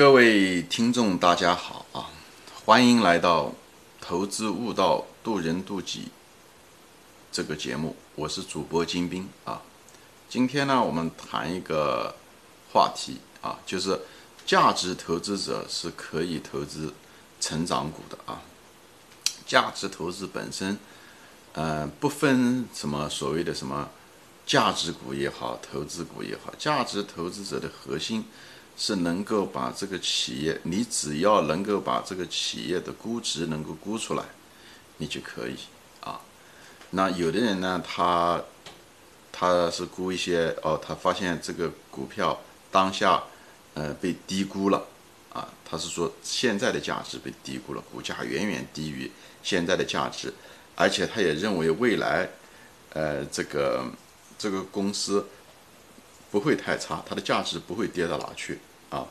各位听众，大家好啊！欢迎来到《投资悟道，渡人渡己》这个节目，我是主播金兵啊。今天呢，我们谈一个话题啊，就是价值投资者是可以投资成长股的啊。价值投资本身，呃，不分什么所谓的什么价值股也好，投资股也好，价值投资者的核心是能够把这个企业，你只要能够把这个企业的估值能够估出来，你就可以啊。那有的人呢，他他是估一些哦，他发现这个股票当下呃被低估了啊，他是说现在的价值被低估了，股价远远低于。现在的价值，而且他也认为未来，呃，这个这个公司不会太差，它的价值不会跌到哪去啊。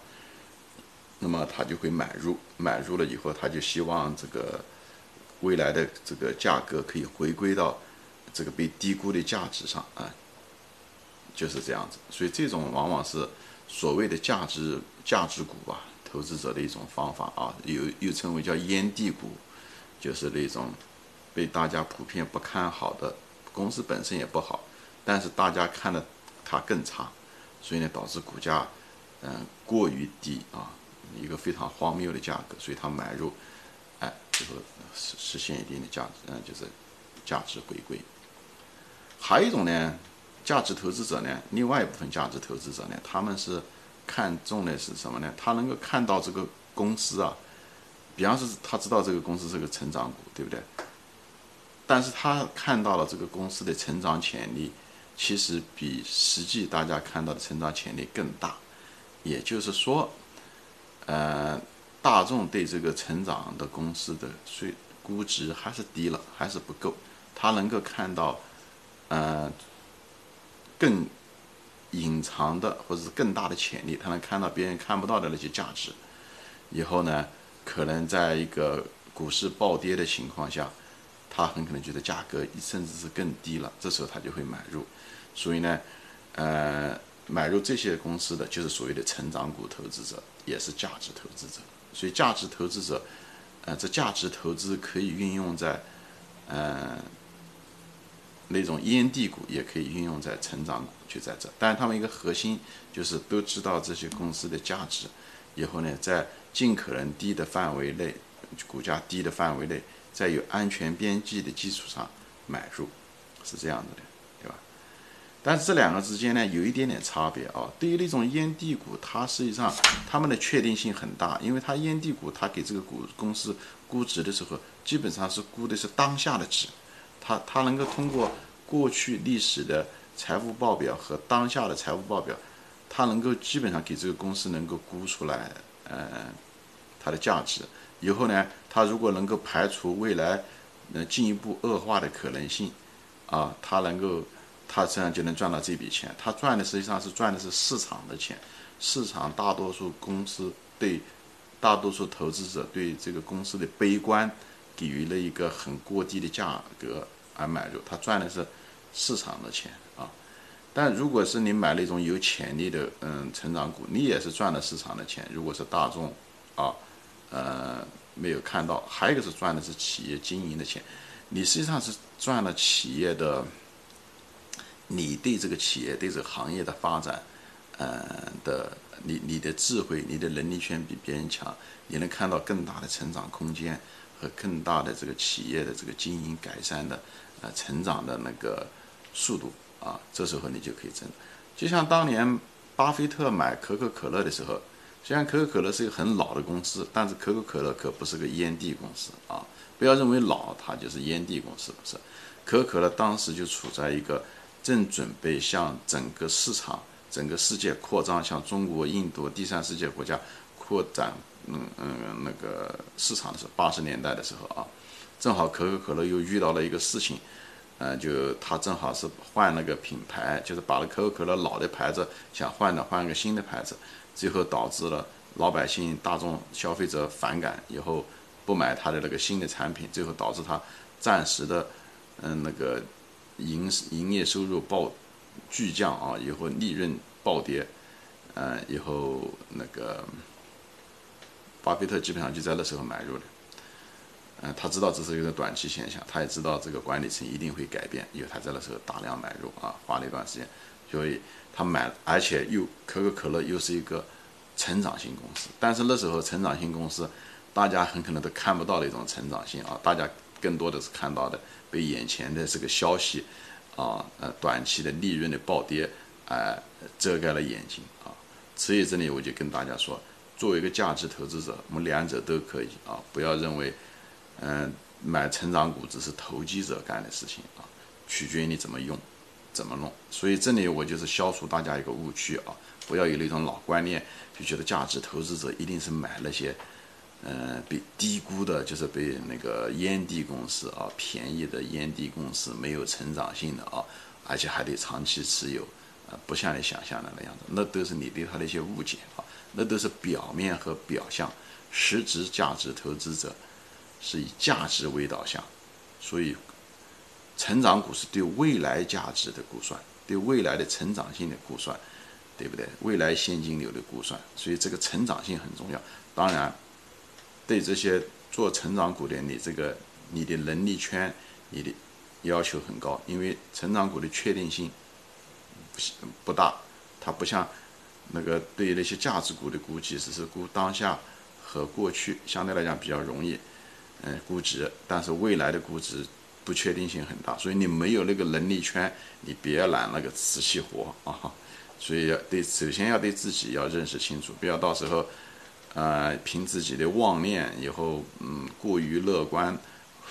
那么他就会买入，买入了以后，他就希望这个未来的这个价格可以回归到这个被低估的价值上啊，就是这样子。所以这种往往是所谓的价值价值股啊，投资者的一种方法啊，又又称为叫烟蒂股。就是那种被大家普遍不看好的公司本身也不好，但是大家看的它更差，所以呢导致股价嗯过于低啊，一个非常荒谬的价格，所以他买入，哎，最后实实现一定的价值，嗯，就是价值回归。还有一种呢，价值投资者呢，另外一部分价值投资者呢，他们是看重的是什么呢？他能够看到这个公司啊。比方说，他知道这个公司是个成长股，对不对？但是他看到了这个公司的成长潜力，其实比实际大家看到的成长潜力更大。也就是说，呃，大众对这个成长的公司的税估值还是低了，还是不够。他能够看到，呃，更隐藏的或者是更大的潜力，他能看到别人看不到的那些价值。以后呢？可能在一个股市暴跌的情况下，他很可能觉得价格甚至是更低了，这时候他就会买入。所以呢，呃，买入这些公司的就是所谓的成长股投资者，也是价值投资者。所以价值投资者，呃，这价值投资可以运用在，呃，那种烟蒂股，也可以运用在成长股，就在这。但是他们一个核心就是都知道这些公司的价值，以后呢，在尽可能低的范围内，股价低的范围内，在有安全边际的基础上买入，是这样子的，但是这两个之间呢，有一点点差别啊。对于那种烟蒂股，它实际上它们的确定性很大，因为它烟蒂股，它给这个股公司估值的时候，基本上是估的是当下的值，它它能够通过过去历史的财务报表和当下的财务报表，它能够基本上给这个公司能够估出来。呃，它的价值以后呢，它如果能够排除未来呃进一步恶化的可能性，啊，它能够，他这样就能赚到这笔钱。他赚的实际上是赚的是市场的钱，市场大多数公司对大多数投资者对这个公司的悲观，给予了一个很过低的价格而买入，他赚的是市场的钱啊。但如果是你买了一种有潜力的，嗯，成长股，你也是赚了市场的钱。如果是大众，啊，呃，没有看到，还有一个是赚的是企业经营的钱，你实际上是赚了企业的，你对这个企业对这个行业的发展，呃的，你你的智慧、你的能力圈比别人强，你能看到更大的成长空间和更大的这个企业的这个经营改善的，呃，成长的那个速度。啊，这时候你就可以挣。就像当年巴菲特买可口可乐的时候，虽然可口可乐是一个很老的公司，但是可口可乐可不是个烟蒂公司啊！不要认为老它就是烟蒂公司，不是。可口可乐当时就处在一个正准备向整个市场、整个世界扩张，向中国、印度、第三世界国家扩展，嗯嗯，那个市场的时候，八十年代的时候啊，正好可口可乐又遇到了一个事情。嗯，就他正好是换了个品牌，就是把可口可乐老的牌子想换的，换个新的牌子，最后导致了老百姓、大众消费者反感，以后不买他的那个新的产品，最后导致他暂时的，嗯，那个营营业收入暴巨降啊，以后利润暴跌，嗯，以后那个巴菲特基本上就在那时候买入的。嗯，他知道这是一个短期现象，他也知道这个管理层一定会改变，因为他在那时候大量买入啊，花了一段时间，所以他买，而且又可口可乐又是一个成长型公司，但是那时候成长型公司，大家很可能都看不到的一种成长性啊，大家更多的是看到的被眼前的这个消息啊，呃，短期的利润的暴跌，哎，遮盖了眼睛啊，所以这里我就跟大家说，作为一个价值投资者，我们两者都可以啊，不要认为。嗯，买成长股只是投机者干的事情啊，取决于你怎么用，怎么弄。所以这里我就是消除大家一个误区啊，不要有那种老观念，就觉得价值投资者一定是买那些，嗯，被低估的，就是被那个烟蒂公司啊，便宜的烟蒂公司，没有成长性的啊，而且还得长期持有，啊，不像你想象的那样子，那都是你对它的一些误解啊，那都是表面和表象，实质价值投资者。是以价值为导向，所以成长股是对未来价值的估算，对未来的成长性的估算，对不对？未来现金流的估算，所以这个成长性很重要。当然，对这些做成长股的，你这个你的能力圈，你的要求很高，因为成长股的确定性不不大，它不像那个对于那些价值股的估计，只是估当下和过去，相对来讲比较容易。嗯，估值，但是未来的估值不确定性很大，所以你没有那个能力圈，你别揽那个瓷器活啊。所以要对，首先要对自己要认识清楚，不要到时候，呃，凭自己的妄念以后，嗯，过于乐观，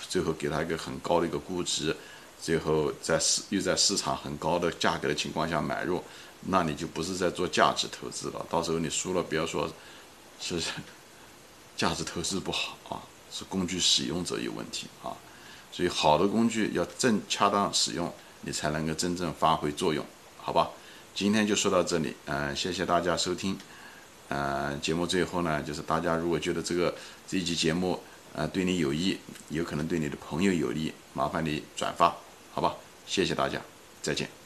最后给他一个很高的一个估值，最后在市又在市场很高的价格的情况下买入，那你就不是在做价值投资了。到时候你输了，不要说是价值投资不好啊。是工具使用者有问题啊，所以好的工具要正恰当使用，你才能够真正发挥作用，好吧？今天就说到这里，嗯，谢谢大家收听，呃，节目最后呢，就是大家如果觉得这个这一期节目，呃，对你有益，有可能对你的朋友有利，麻烦你转发，好吧？谢谢大家，再见。